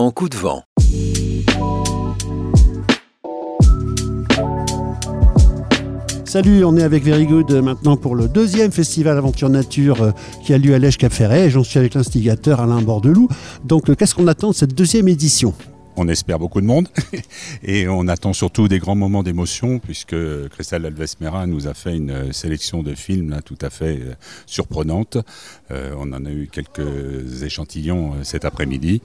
En coup de vent. Salut, on est avec Very Good maintenant pour le deuxième festival Aventure Nature euh, qui a lieu à Lège Cap Ferret. J'en suis avec l'instigateur Alain Bordelou. Donc, euh, qu'est-ce qu'on attend de cette deuxième édition? On espère beaucoup de monde et on attend surtout des grands moments d'émotion puisque Christelle Alves-Mera nous a fait une sélection de films là, tout à fait surprenante. on en a eu quelques échantillons cet après-midi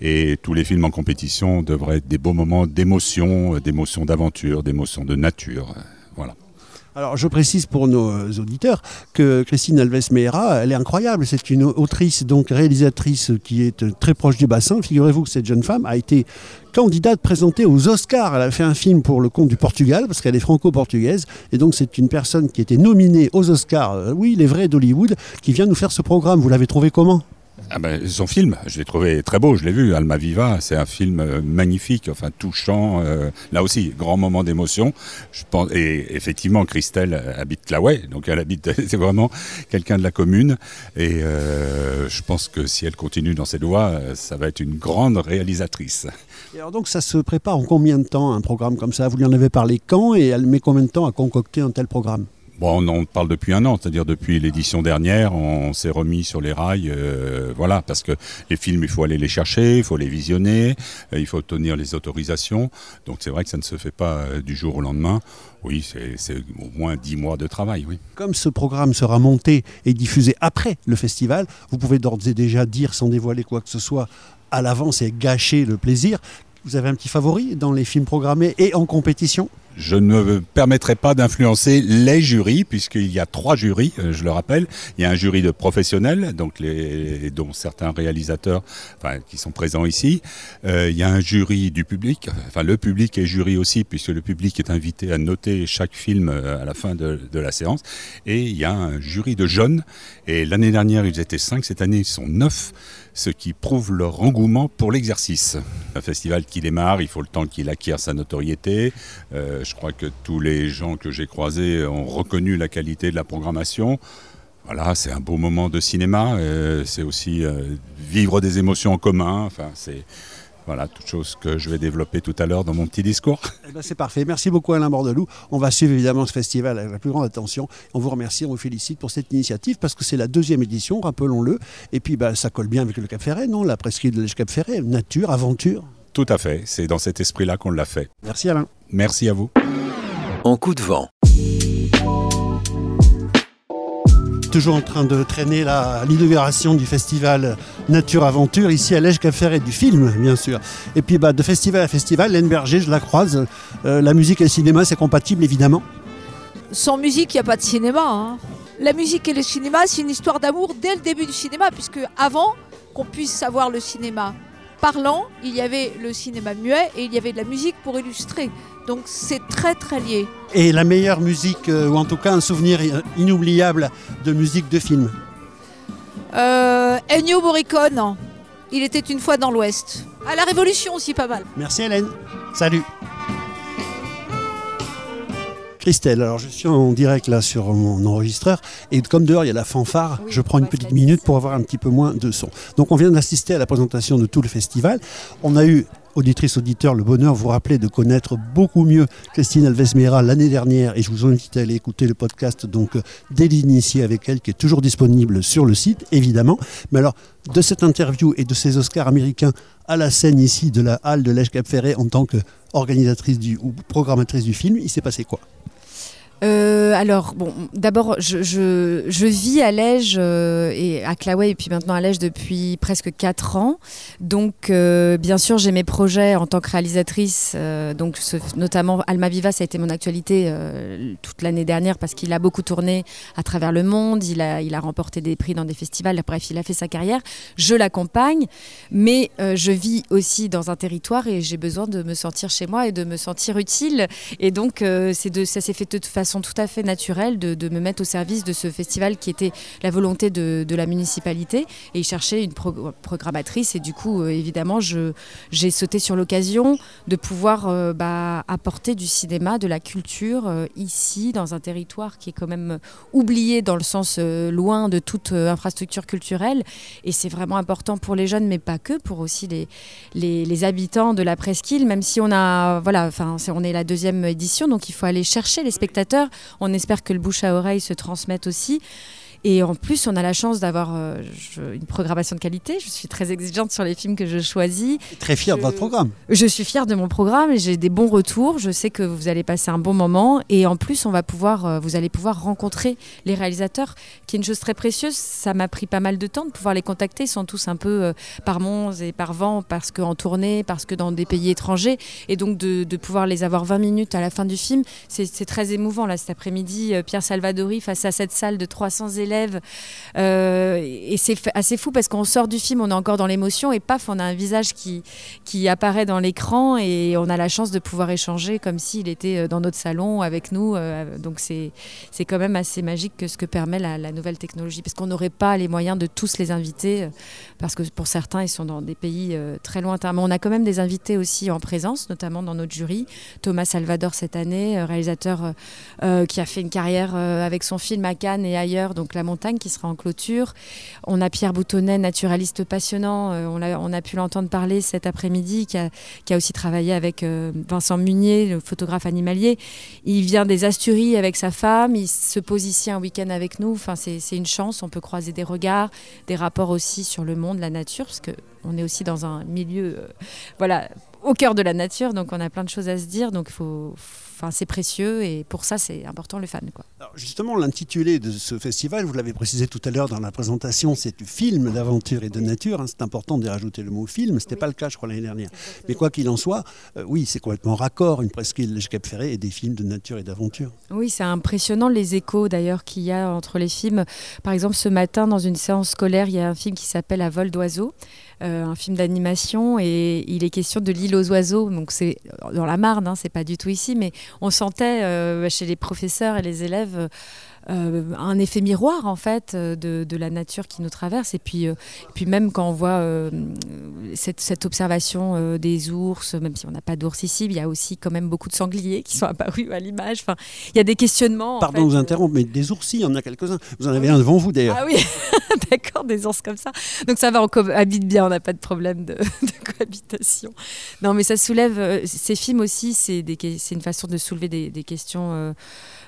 et tous les films en compétition devraient être des beaux moments d'émotion, d'émotion d'aventure, d'émotion de nature. Voilà. Alors, je précise pour nos auditeurs que Christine Alves Meira, elle est incroyable. C'est une autrice, donc réalisatrice qui est très proche du bassin. Figurez-vous que cette jeune femme a été candidate présentée aux Oscars. Elle a fait un film pour le compte du Portugal, parce qu'elle est franco-portugaise. Et donc, c'est une personne qui était nominée aux Oscars, euh, oui, les vrais d'Hollywood, qui vient nous faire ce programme. Vous l'avez trouvé comment? Ah ben, son film, je l'ai trouvé très beau, je l'ai vu, Alma Viva, c'est un film euh, magnifique, enfin touchant, euh, là aussi, grand moment d'émotion. Et effectivement, Christelle habite Claouet, donc elle habite, c'est vraiment quelqu'un de la commune, et euh, je pense que si elle continue dans ses doigts, ça va être une grande réalisatrice. Et alors donc ça se prépare en combien de temps un programme comme ça? Vous lui en avez parlé quand et elle met combien de temps à concocter un tel programme? Bon, on en parle depuis un an, c'est-à-dire depuis l'édition dernière, on s'est remis sur les rails, euh, voilà, parce que les films, il faut aller les chercher, il faut les visionner, euh, il faut obtenir les autorisations. Donc c'est vrai que ça ne se fait pas euh, du jour au lendemain. Oui, c'est au moins dix mois de travail, oui. Comme ce programme sera monté et diffusé après le festival, vous pouvez d'ores et déjà dire, sans dévoiler quoi que ce soit, à l'avance et gâcher le plaisir. Vous avez un petit favori dans les films programmés et en compétition? Je ne me permettrai pas d'influencer les jurys, puisqu'il y a trois jurys, euh, je le rappelle. Il y a un jury de professionnels, donc les, dont certains réalisateurs enfin, qui sont présents ici. Euh, il y a un jury du public, enfin le public est jury aussi, puisque le public est invité à noter chaque film euh, à la fin de, la séance. Et il y a un jury de jeunes, et l'année dernière ils étaient cinq, cette année ils sont neuf ce qui prouve leur engouement pour l'exercice. Un festival qui démarre, il faut le temps qu'il acquiert sa notoriété. Je crois que tous les gens que j'ai croisés ont reconnu la qualité de la programmation. Voilà, c'est un beau moment de cinéma. Euh, c'est aussi euh, vivre des émotions en commun. Enfin, c'est voilà, toute chose que je vais développer tout à l'heure dans mon petit discours. Eh ben, c'est parfait. Merci beaucoup Alain Bordelou. On va suivre évidemment ce festival avec la plus grande attention. On vous remercie, on vous félicite pour cette initiative parce que c'est la deuxième édition, rappelons-le. Et puis bah, ça colle bien avec le Cap Ferret, non? La presqu'île de Cap Ferret, nature, aventure. Tout à fait. C'est dans cet esprit-là qu'on l'a fait. Merci Alain. Merci à vous. En coup de vent. toujours en train de traîner l'inauguration du festival Nature Aventure ici à Lège et du film bien sûr. Et puis bah, de festival à festival, Laine Berger, je la croise. Euh, la musique et le cinéma, c'est compatible évidemment. Sans musique, il n'y a pas de cinéma. Hein. La musique et le cinéma, c'est une histoire d'amour dès le début du cinéma, puisque avant qu'on puisse savoir le cinéma parlant, il y avait le cinéma muet et il y avait de la musique pour illustrer. Donc c'est très très lié. Et la meilleure musique, euh, ou en tout cas un souvenir inoubliable de musique de film euh, Ennio Morricone, il était une fois dans l'Ouest. À la Révolution aussi pas mal. Merci Hélène. Salut. Christelle, alors je suis en direct là sur mon enregistreur et comme dehors il y a la fanfare, je prends une petite minute pour avoir un petit peu moins de son. Donc on vient d'assister à la présentation de tout le festival. On a eu auditrice, auditeur, le bonheur vous rappeler de connaître beaucoup mieux Christine Alves-Meira l'année dernière et je vous invite à aller écouter le podcast donc dès l'initié avec elle qui est toujours disponible sur le site évidemment. Mais alors de cette interview et de ces Oscars américains à la scène ici de la halle de l'Èche Cap Ferret en tant qu'organisatrice du ou programmatrice du film, il s'est passé quoi? Euh, alors, bon, d'abord, je, vis à Lège euh, et à Claouet et puis maintenant à Lège depuis presque 4 ans. Donc, euh, bien sûr, j'ai mes projets en tant que réalisatrice. donc, notamment, Alma Viva, ça a été mon actualité toute l'année dernière parce qu'il a beaucoup tourné à travers le monde. Il a, il a remporté des prix dans des festivals. Bref, il a fait sa carrière. Je l'accompagne, mais je vis aussi dans un territoire et j'ai besoin de me sentir chez moi et de me sentir utile. Et donc, c'est de, ça s'est fait de toute façon façon tout à fait naturelle de, me mettre au service de ce festival qui était la volonté de, la municipalité. Et ils cherchaient une programmatrice. Et du coup euh, évidemment j'ai sauté sur l'occasion de pouvoir euh, bah, apporter du cinéma, de la culture euh, ici dans un territoire qui est quand même oublié dans le sens loin de toute infrastructure culturelle. Et c'est vraiment important pour les jeunes mais pas que, pour aussi les, les, habitants de la presqu'île même si on a voilà, enfin on est la deuxième édition donc il faut aller chercher les spectateurs. On espère que le bouche à oreille se transmette aussi. Et en plus, on a la chance d'avoir euh, une programmation de qualité. Je suis très exigeante sur les films que je choisis. Très fière de votre programme. Je suis fière de mon programme et j'ai des bons retours. Je sais que vous allez passer un bon moment. Et en plus, on va pouvoir, euh, vous allez pouvoir rencontrer les réalisateurs, qui est une chose très précieuse. Ça m'a pris pas mal de temps de pouvoir les contacter. Ils sont tous un peu euh, par monts et par vent, parce qu'en tournée, parce que dans des pays étrangers. Et donc, de, de, pouvoir les avoir 20 minutes à la fin du film, c'est très émouvant. Là, cet après-midi, Pierre Salvadori, face à cette salle de 300 élèves, euh, et c'est assez fou parce qu'on sort du film, on est encore dans l'émotion et paf, on a un visage qui, qui apparaît dans l'écran et on a la chance de pouvoir échanger comme s'il était euh, dans notre salon avec nous. Euh, donc c'est quand même assez magique que ce que permet la, nouvelle technologie parce qu'on n'aurait pas les moyens de tous les inviter parce que pour certains, ils sont dans des pays très lointains. Mais on a quand même des invités aussi en présence, notamment dans notre jury. Thomas Salvador cette année, réalisateur qui a fait une carrière avec son film à Cannes et ailleurs, donc la montagne qui sera en clôture. On a Pierre Boutonnet, naturaliste passionnant, euh, on, a, on, a, pu l'entendre parler cet après-midi, qui a, qui a, aussi travaillé avec euh, Vincent Munier, le photographe animalier. Il vient des Asturies avec sa femme, il se pose ici un week-end avec nous. Enfin, c'est une chance, on peut croiser des regards, des rapports aussi sur le monde, la nature, parce qu'on est aussi dans un milieu, euh, voilà, au cœur de la nature, donc on a plein de choses à se dire, donc il faut Enfin, c'est précieux et pour ça, c'est important le fan. Quoi. Alors justement, l'intitulé de ce festival, vous l'avez précisé tout à l'heure dans la présentation, c'est film d'aventure et de nature. Hein. c'est important de rajouter le mot film. Ce n'était pas le cas, je crois, l'année dernière. Mais quoi qu'il en soit, euh, oui, c'est complètement raccord. Une presqu'île Cap Ferré et des films de nature et d'aventure. Oui, c'est impressionnant les échos d'ailleurs qu'il y a entre les films. Par exemple, ce matin, dans une séance scolaire, il y a un film qui s'appelle À vol d'oiseaux. Euh, un film d'animation et il est question de l'île aux oiseaux. Donc c'est dans la Marne, hein, c'est pas du tout ici, mais on sentait euh, chez les professeurs et les élèves euh, un effet miroir en fait euh, de, la nature qui nous traverse. Et puis, euh, puis même quand on voit cette, observation des ours, même si on n'a pas d'ours ici, il y a aussi quand même beaucoup de sangliers qui sont apparus à l'image. Enfin, il y a des questionnements. Pardon de vous interrompre, mais des ours, il y en a quelques-uns. Vous en avez un devant vous d'ailleurs. Ah oui, d'accord, des ours comme ça. Donc ça va, on habite bien, on n'a pas de problème de, cohabitation. Non, mais ça soulève, ces films aussi, c'est une façon de soulever des, questions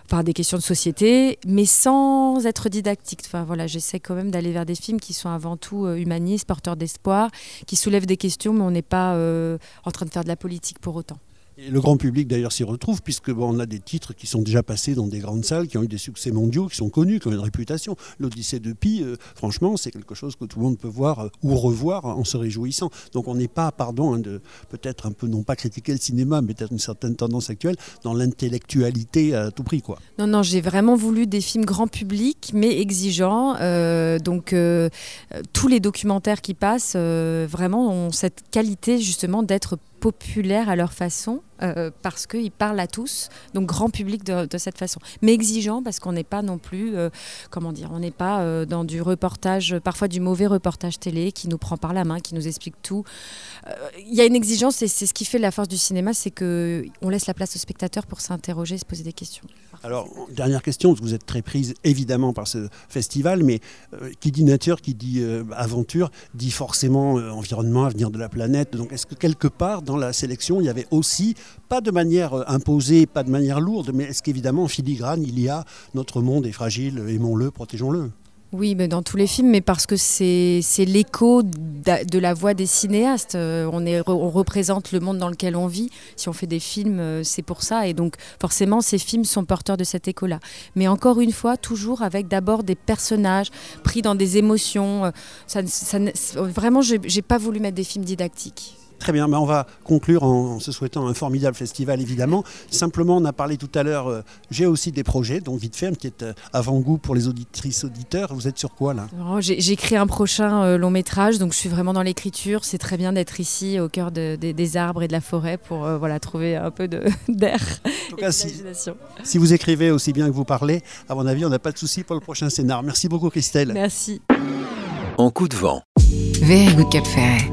enfin des questions de société, mais sans être didactique. Enfin voilà, j'essaie quand même d'aller vers des films qui sont avant tout euh, humanistes, porteurs d'espoir, qui soulèvent des questions, mais on n'est pas euh, en train de faire de la politique pour autant. Le grand public d'ailleurs s'y retrouve, puisque bon, on a des titres qui sont déjà passés dans des grandes salles, qui ont eu des succès mondiaux, qui sont connus, qui ont une réputation. L'Odyssée de Pi, euh, franchement, c'est quelque chose que tout le monde peut voir euh, ou revoir en se réjouissant. Donc on n'est pas, pardon, hein, peut-être un peu, non pas critiquer le cinéma, mais peut-être une certaine tendance actuelle, dans l'intellectualité à tout prix. Quoi. Non, non, j'ai vraiment voulu des films grand public, mais exigeants. Euh, donc tous les documentaires qui passent, vraiment, ont cette qualité justement d'être populaires à leur façon euh, parce qu'ils parlent à tous, donc grand public de, cette façon. Mais exigeant parce qu'on n'est pas non plus, euh, comment dire, on n'est pas euh, dans du reportage, parfois du mauvais reportage télé qui nous prend par la main, qui nous explique tout. Il y a une exigence et c'est ce qui fait la force du cinéma, c'est qu'on laisse la place au spectateur pour s'interroger, se poser des questions. Alors, dernière question, vous êtes très prise évidemment par ce festival, mais qui dit nature, qui dit aventure, dit forcément environnement, avenir de la planète. Donc, est-ce que quelque part dans la sélection, il y avait aussi pas de manière euh, imposée, pas de manière lourde, mais est-ce qu'évidemment, en filigrane, il y a notre monde est fragile, aimons-le, protégeons-le? Oui, mais dans tous les films, mais parce que c'est l'écho de la voix des cinéastes. Euh, on, représente le monde dans lequel on vit. Si on fait des films, euh, c'est pour ça. Et donc, forcément, ces films sont porteurs de cet écho-là. Mais encore une fois, toujours avec d'abord des personnages pris dans des émotions. Ça, ça, vraiment, je n'ai pas voulu mettre des films didactiques. Très bien, mais on va conclure en, se souhaitant un formidable festival évidemment. Simplement, on a parlé tout à l'heure, euh, j'ai aussi des projets, donc vite fait, qui est euh, avant-goût pour les auditrices auditeurs. Vous êtes sur quoi là? Oh, J'ai écrit un prochain euh, long métrage, donc je suis vraiment dans l'écriture. C'est très bien d'être ici au cœur des arbres et de la forêt pour voilà, trouver un peu d'air. En tout cas, si, si vous écrivez aussi bien que vous parlez, à mon avis, on n'a pas de souci pour le prochain scénar. Merci beaucoup Christelle. Merci. En coup de vent. Very good Cap Ferret.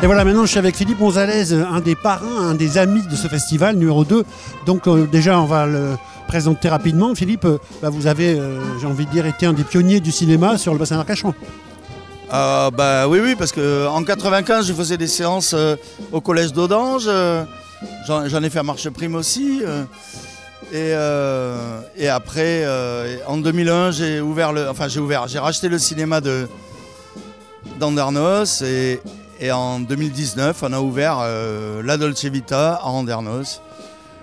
Et voilà, maintenant je suis avec Philippe Gonzalez, un des parrains, un des amis de ce festival, numéro 2. Donc euh, déjà, on va le présenter rapidement. Philippe, euh, bah, vous avez, euh, j'ai envie de dire, été un des pionniers du cinéma sur le bassin d'Arcachon. bah oui, oui, parce qu'en 95, je faisais des séances au collège d'Audange. J'en ai fait à Marche Prime aussi. Et, après, en 2001, j'ai ouvert le, enfin j'ai ouvert, j'ai racheté le cinéma de et, et en 2019, on a ouvert euh, la Dolce Vita à Andernos.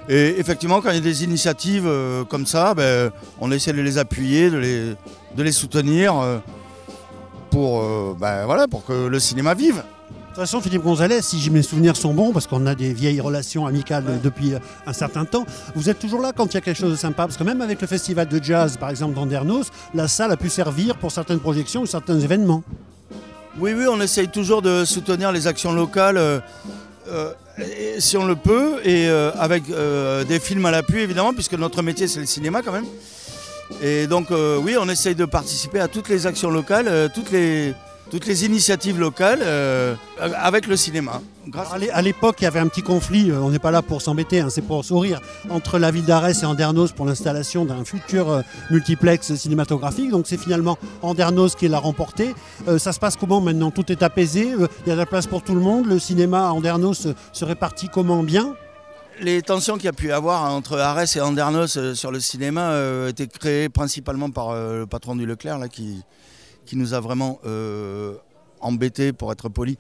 Et effectivement, quand il y a des initiatives euh, comme ça, ben, on essaie de les appuyer, de les, de les soutenir euh, pour, ben, voilà, pour que le cinéma vive. De toute façon, Philippe Gonzalez, si mes souvenirs sont bons, parce qu'on a des vieilles relations amicales depuis un certain temps, vous êtes toujours là quand il y a quelque chose de sympa? Parce que même avec le festival de jazz, par exemple, d'Andernos, la salle a pu servir pour certaines projections ou certains événements. Oui, oui, on essaye toujours de soutenir les actions locales euh, euh, si on le peut, et euh, avec des films à l'appui évidemment, puisque notre métier c'est le cinéma quand même. Et donc oui, on essaye de participer à toutes les actions locales, toutes les, toutes les initiatives locales euh, avec le cinéma. À l'époque, il y avait un petit conflit, euh, on n'est pas là pour s'embêter, hein, c'est pour sourire, entre la ville d'Arès et Andernos pour l'installation d'un futur euh, multiplex cinématographique. Donc c'est finalement Andernos qui l'a remporté. ça se passe comment maintenant? Tout est apaisé, il y a de la place pour tout le monde, le cinéma à Andernos se répartit comment bien? Les tensions qu'il y a pu y avoir entre Arès et Andernos sur le cinéma étaient créées principalement par le patron du Leclerc là, qui, qui nous a vraiment euh, embêtés, pour être poli,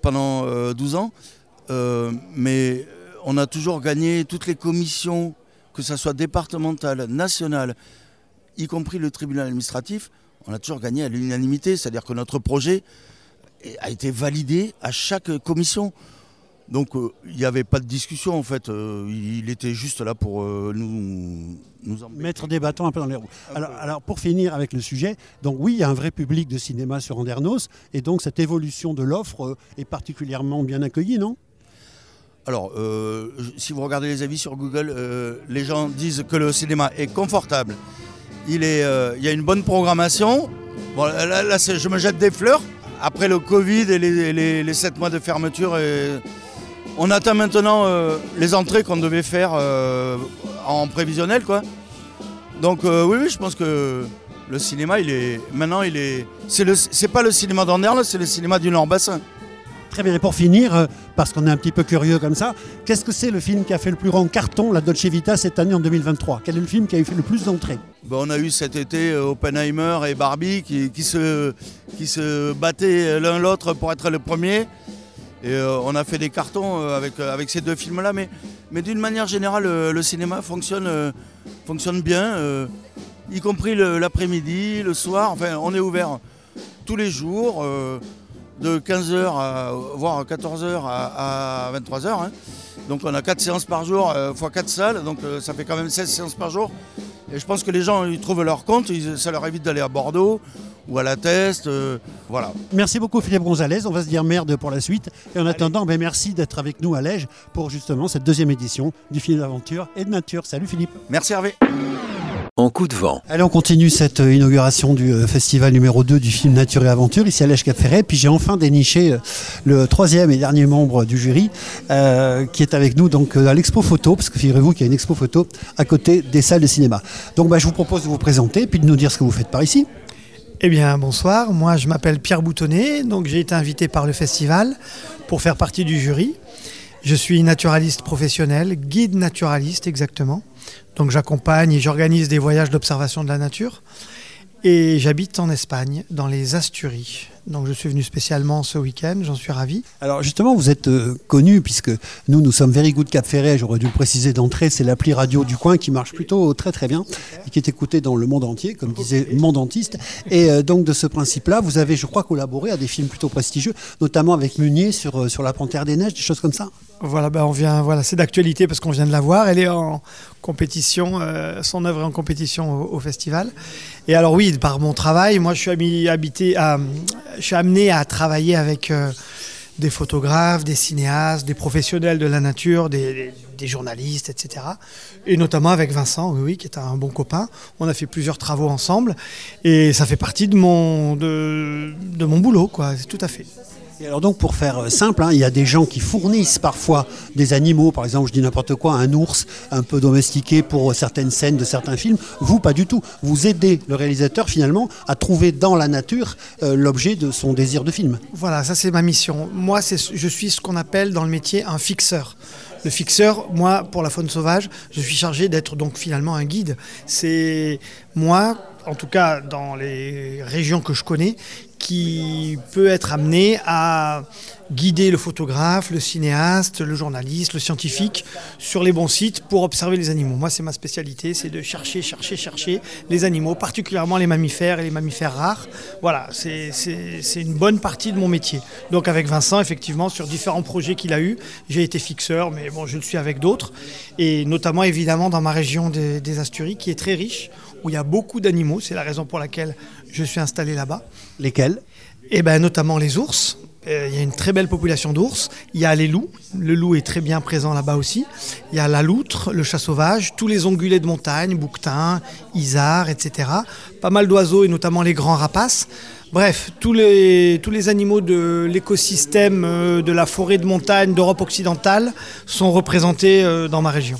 pendant 12 euh, ans. Euh, mais on a toujours gagné toutes les commissions, que ce soit départementales, nationales, y compris le tribunal administratif, on a toujours gagné à l'unanimité, c'est-à-dire que notre projet a été validé à chaque commission. Donc euh, il n'y avait pas de discussion en fait, euh, il était juste là pour euh, nous, mettre des bâtons un peu dans les roues. Alors, pour finir avec le sujet, donc oui, il y a un vrai public de cinéma sur Andernos et donc cette évolution de l'offre est particulièrement bien accueillie, non? Alors, si vous regardez les avis sur Google, les gens disent que le cinéma est confortable. Il, est, il y a une bonne programmation. Bon, là, je me jette des fleurs. Après le Covid et les, les, 7 mois de fermeture, et, on atteint maintenant euh, les entrées qu'on devait faire euh, en prévisionnel, quoi. Donc euh, oui, oui, je pense que le cinéma, il est maintenant, il est, c'est le, c'est pas le cinéma d'Anderle, c'est le cinéma du Nord-Bassin. Très bien. Et pour finir, parce qu'on est un petit peu curieux comme ça, qu'est-ce que c'est le film qui a fait le plus grand carton, la Dolce Vita, cette année en 2023 Quel est le film qui a eu fait le plus d'entrées? Ben, On a eu cet été Oppenheimer et Barbie qui, qui, se, qui se battaient l'un l'autre pour être le premier. Et euh, on a fait des cartons euh, avec, euh, avec ces deux films-là, mais, mais d'une manière générale, le cinéma fonctionne, bien, y compris l'après-midi, le soir. Enfin, on est ouvert tous les jours, de 15h à voire 14h à, 23h. Hein. Donc on a 4 séances par jour, fois 4 salles, donc ça fait quand même 16 séances par jour. Et je pense que les gens ils trouvent leur compte, ça leur évite d'aller à Bordeaux ou à la test. Euh, voilà. Merci beaucoup Philippe Gonzalez. On va se dire merde pour la suite. Et en attendant, ben, merci d'être avec nous à Lège pour justement cette deuxième édition du film d'aventure et de nature. Salut Philippe. Merci Hervé. En coup de vent. Allez, on continue cette euh, inauguration du euh, festival numéro 2 du film Nature et Aventure ici à Lège Cap Ferret. Puis j'ai enfin déniché le troisième et dernier membre du jury qui est avec nous donc à l'expo photo, parce que figurez-vous qu'il y a une expo photo à côté des salles de cinéma. Donc bah, je vous propose de vous présenter puis de nous dire ce que vous faites par ici. Eh bien, bonsoir. Moi, je m'appelle Pierre Boutonnet. Donc, j'ai été invité par le festival pour faire partie du jury. Je suis naturaliste professionnel, guide naturaliste exactement. Donc, j'accompagne et j'organise des voyages d'observation de la nature. Et j'habite en Espagne, dans les Asturies. Donc je suis venu spécialement ce week-end, j'en suis ravi. Alors justement, vous êtes euh, connu puisque nous, nous sommes Very Good Cap Ferret, j'aurais dû le préciser d'entrée, c'est l'appli radio du coin qui marche plutôt très très bien et qui est écoutée dans le monde entier, comme disait mon dentiste. Et euh, donc de ce principe-là, vous avez, je crois, collaboré à des films plutôt prestigieux, notamment avec Meunier sur, euh, sur La Panthère des Neiges, des choses comme ça? Voilà, ben on vient, voilà, c'est d'actualité parce qu'on vient de la voir. Elle est en compétition, euh, son œuvre en compétition au, festival. Et alors oui, par mon travail, moi je suis habité je suis amené à travailler avec euh, des photographes, des cinéastes, des professionnels de la nature, des, journalistes, etc. Et notamment avec Vincent, oui, qui est un bon copain. On a fait plusieurs travaux ensemble et ça fait partie de mon, de mon boulot, quoi, tout à fait. Alors donc pour faire euh, simple, hein, il y a des gens qui fournissent parfois des animaux, par exemple je dis n'importe quoi, un ours un peu domestiqué pour euh, certaines scènes de certains films. Vous pas du tout. Vous aidez le réalisateur finalement à trouver dans la nature euh, l'objet de son désir de film. Voilà, ça c'est ma mission. Moi, je suis ce qu'on appelle dans le métier un fixeur. Le fixeur, moi, pour la faune sauvage, je suis chargé d'être donc finalement un guide. C'est moi, en tout cas dans les régions que je connais, qui peut être amené à guider le photographe, le cinéaste, le journaliste, le scientifique sur les bons sites pour observer les animaux. Moi, c'est ma spécialité, c'est de chercher, chercher, chercher les animaux, particulièrement les mammifères et les mammifères rares. Voilà, c'est une bonne partie de mon métier. Donc avec Vincent, effectivement, sur différents projets qu'il a eus, j'ai été fixeur, mais bon, je le suis avec d'autres. Et notamment, évidemment, dans ma région des Asturies, qui est très riche, où il y a beaucoup d'animaux. C'est la raison pour laquelle je suis installé là-bas. Lesquels? Et ben notamment les ours. Euh, Il y a une très belle population d'ours. Il y a les loups. Le loup est très bien présent là-bas aussi. Il y a la loutre, le chat sauvage, tous les ongulés de montagne, bouquetins, isards, etc. Pas mal d'oiseaux et notamment les grands rapaces. Bref, tous les, tous les animaux de l'écosystème euh, de la forêt de montagne d'Europe occidentale sont représentés euh, dans ma région.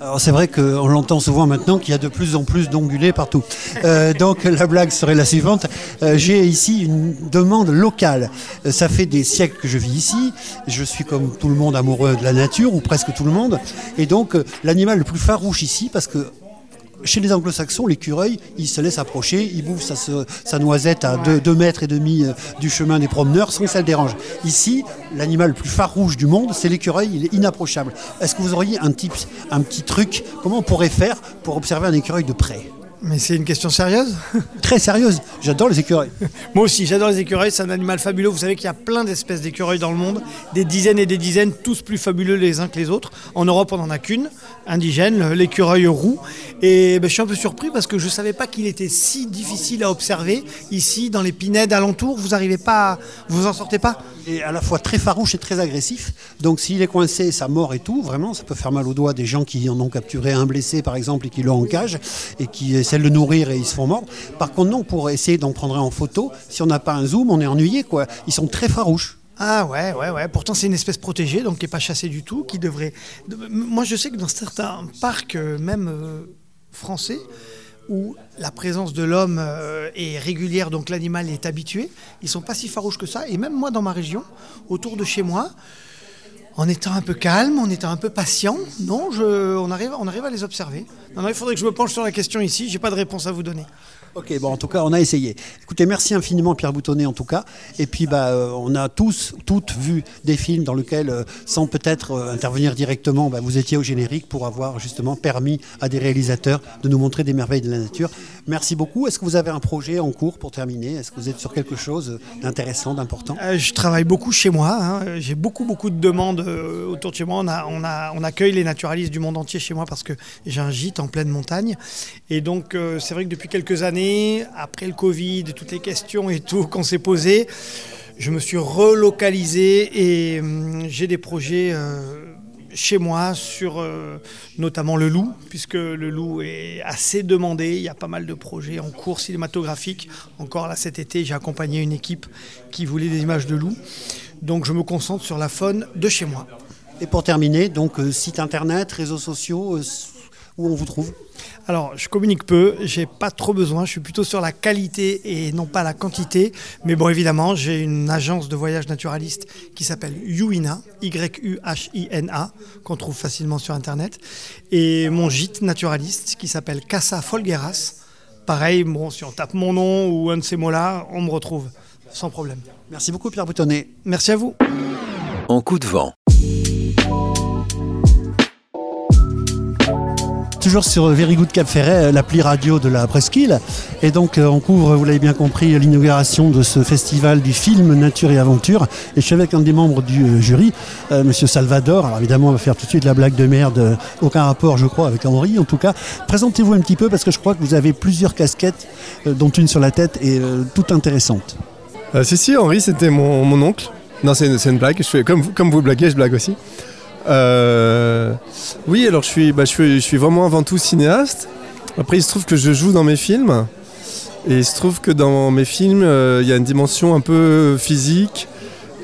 Alors c'est vrai qu'on l'entend souvent maintenant qu'il y a de plus en plus d'ongulés partout. Euh, donc la blague serait la suivante. Euh, J'ai ici une demande locale. Euh, ça fait des siècles que je vis ici. Je suis comme tout le monde amoureux de la nature, ou presque tout le monde. Et donc euh, l'animal le plus farouche ici, parce que chez les anglo-saxons, l'écureuil, il se laisse approcher, il bouffe sa, noisette à 2 mètres et demi euh, du chemin des promeneurs sans que ça le dérange. Ici, l'animal le plus farouche du monde, c'est l'écureuil, il est inapprochable. Est-ce que vous auriez un, un petit truc Comment on pourrait faire pour observer un écureuil de près? Mais c'est une question sérieuse? Très sérieuse, j'adore les écureuils. Moi aussi, j'adore les écureuils, c'est un animal fabuleux. Vous savez qu'il y a plein d'espèces d'écureuils dans le monde, des dizaines et des dizaines, tous plus fabuleux les uns que les autres. En Europe, on n'en a qu'une, indigène, l'écureuil roux. Et ben, je suis un peu surpris parce que je ne savais pas qu'il était si difficile à observer. Ici, dans les pinèdes alentours, vous n'arrivez pas, à... vous en sortez pas? Et à la fois très farouche et très agressif. Donc s'il est coincé, ça mord et tout, vraiment, ça peut faire mal aux doigts des gens qui en ont capturé un blessé, par exemple, et qui l'ont en cage, et qui essaient de le nourrir et ils se font mordre. Par contre, non, pour essayer d'en prendre en photo, si on n'a pas un zoom, on est ennuyé, quoi. Ils sont très farouches. Ah ouais, ouais, ouais. Pourtant, c'est une espèce protégée, donc qui n'est pas chassée du tout, qui devrait... de- Moi, je sais que dans certains parcs, euh, même euh, français, où la présence de l'homme euh, est régulière, donc l'animal est habitué, ils sont pas si farouches que ça. Et même moi, dans ma région, autour de chez moi, en étant un peu calme, en étant un peu patient, non, je, on, arrive, on arrive à les observer. Non, il faudrait que je me penche sur la question ici, j'ai pas de réponse à vous donner. Ok, bon, en tout cas, on a essayé. Écoutez, merci infiniment Pierre Boutonnet, en tout cas. Et puis, bah, euh, on a tous, toutes vu des films dans lesquels, euh, sans peut-être euh, intervenir directement, bah, vous étiez au générique pour avoir justement permis à des réalisateurs de nous montrer des merveilles de la nature. Merci beaucoup. Est-ce que vous avez un projet en cours pour terminer? Est-ce que vous êtes sur quelque chose d'intéressant, d'important? Je travaille beaucoup chez moi. hein. J'ai beaucoup, beaucoup de demandes autour de chez moi. On, a, on, accueille les naturalistes du monde entier chez moi parce que j'ai un gîte en pleine montagne. Et donc, c'est vrai que depuis quelques années, après le Covid, toutes les questions et tout qu'on s'est posées, je me suis relocalisé et hum, j'ai des projets. euh, chez moi sur euh, notamment le loup, puisque le loup est assez demandé. Il y a pas mal de projets en cours cinématographiques. Encore là cet été, j'ai accompagné une équipe qui voulait des images de loup. Donc je me concentre sur la faune de chez moi. Et pour terminer, donc, euh, site internet, réseaux sociaux, où on vous trouve Alors, je communique peu, j'ai pas trop besoin, je suis plutôt sur la qualité et non pas la quantité. Mais bon, évidemment, j'ai une agence de voyage naturaliste qui s'appelle Yuina, Y-U-H-I-N-A, qu'on trouve facilement sur Internet. Et mon gîte naturaliste qui s'appelle Casa Folgueras. Pareil, bon, si on tape mon nom ou un de ces mots-là, on me retrouve. Sans problème. Merci beaucoup Pierre Boutonnet. Merci à vous. En coup de vent. Toujours sur Very Good Cap Ferret, l'appli radio de la Presqu'île. Et donc, euh, on couvre, vous l'avez bien compris, l'inauguration de ce festival du film Nature et Aventure. Et je suis avec un des membres du euh, jury, euh, Monsieur Salvador. Alors évidemment, on va faire tout de suite la blague de merde. euh, Aucun rapport, je crois, avec Henri. En tout cas, présentez-vous un petit peu parce que je crois que vous avez plusieurs casquettes, euh, dont une sur la tête et euh, toute intéressante. Euh, si, si, Henri, c'était mon, oncle. Non, c'est une, blague. Je fais, comme, comme vous blaguez, je blague aussi. Euh, oui, alors je suis, bah, je, suis, je suis vraiment avant tout cinéaste. Après, il se trouve que je joue dans mes films. Et il se trouve que dans mes films, euh, il y a une dimension un peu physique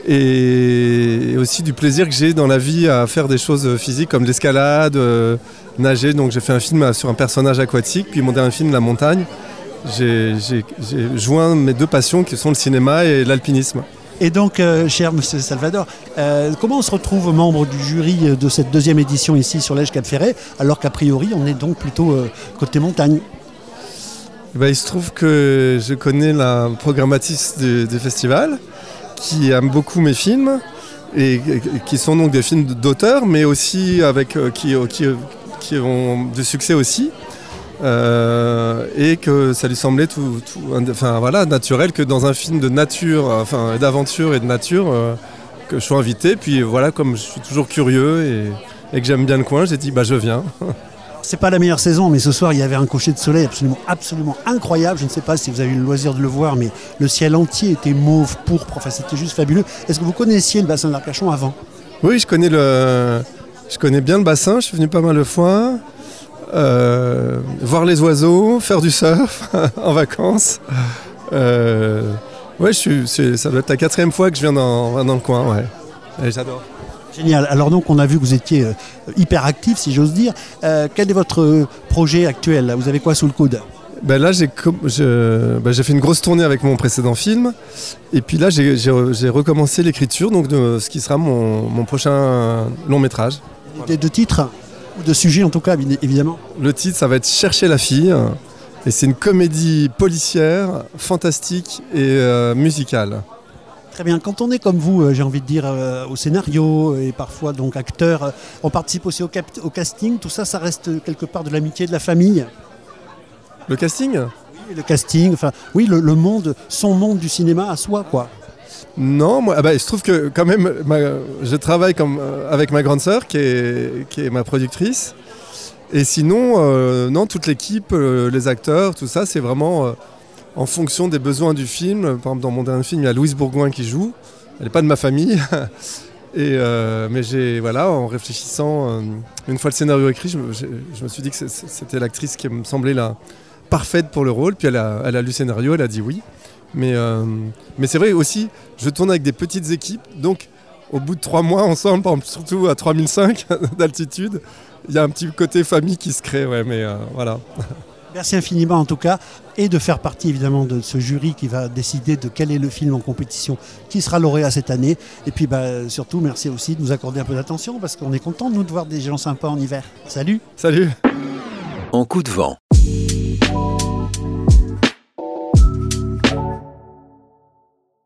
et aussi du plaisir que j'ai dans la vie à faire des choses physiques comme l'escalade, euh, nager. Donc j'ai fait un film sur un personnage aquatique, puis mon dernier film, La montagne. J'ai joint mes deux passions qui sont le cinéma et l'alpinisme. Et donc, euh, cher Monsieur Salvador, euh, comment on se retrouve membre du jury de cette deuxième édition ici sur l'Ège Cap Ferret, alors qu'a priori on est donc plutôt euh, côté montagne? Eh ben, il se trouve que je connais la programmatrice du, festival qui aime beaucoup mes films et, qui sont donc des films d'auteur mais aussi avec qui, qui, qui ont du succès aussi. Euh, et que ça lui semblait tout, tout- enfin, voilà, naturel que dans un film de nature, enfin d'aventure et de nature, euh, que je sois invité. Puis voilà, comme je suis toujours curieux et, et que j'aime bien le coin, j'ai dit bah je viens. C'est pas la meilleure saison, mais ce soir il y avait un coucher de soleil absolument, absolument incroyable. Je ne sais pas si vous avez eu le loisir de le voir, mais le ciel entier était mauve, pourpre. Enfin, c'était juste fabuleux. Est-ce que vous connaissiez le bassin d'Arcachon avant? Oui, je connais le, je connais bien le bassin. Je suis venu pas mal de fois. Euh, voir les oiseaux, faire du surf en vacances. Euh, ouais, je suis, c'est- ça doit être la quatrième fois que je viens dans, dans le coin. Ouais, j'adore. Génial. Alors donc, on a vu que vous étiez euh, hyper actif, si j'ose dire. Euh, quel est votre projet actuel? Vous avez quoi sous le coude? Ben là, j'ai, ben, j'ai fait une grosse tournée avec mon précédent film. Et puis là, j'ai, j'ai re- j'ai recommencé l'écriture donc de ce qui sera mon, mon prochain long métrage. Des de titres? Ou de sujets en tout cas, évidemment. Le titre, ça va être Chercher la fille. Et c'est une comédie policière, fantastique et euh, musicale. Très bien. Quand on est comme vous, euh, j'ai envie de dire, euh, au scénario et parfois donc acteur, euh, on participe aussi au, casting. Tout ça, ça reste quelque part de l'amitié, de la famille. Le casting? Et le casting, enfin, oui, le, le monde, son monde du cinéma à soi, quoi. Non, moi, ah bah, trouve que quand même, je travaille euh, avec ma grande sœur qui est, ma productrice. Et sinon, euh, non, toute l'équipe, euh, les acteurs, tout ça, c'est vraiment en fonction des besoins du film. Par exemple, dans mon dernier film, il y a Louise Bourgoin qui joue. Elle n'est pas de ma famille. Mais j'ai, voilà, en réfléchissant, une fois le scénario écrit, je, me- suis dit que c'était l'actrice qui me semblait la parfaite pour le rôle. Puis elle a lu le scénario, elle a dit oui. Mais, euh, mais c'est vrai aussi, je tourne avec des petites équipes. Donc, au bout de trois mois ensemble, par exemple, surtout à 3005 d'altitude, il y a un petit côté famille qui se crée. Ouais, mais euh, voilà. Merci infiniment en tout cas, et de faire partie évidemment de ce jury qui va décider de quel est le film en compétition qui sera lauréat cette année. Et puis bah, surtout, merci aussi de nous accorder un peu d'attention parce qu'on est content nous de voir des gens sympas en hiver. Salut Salut En coup de vent.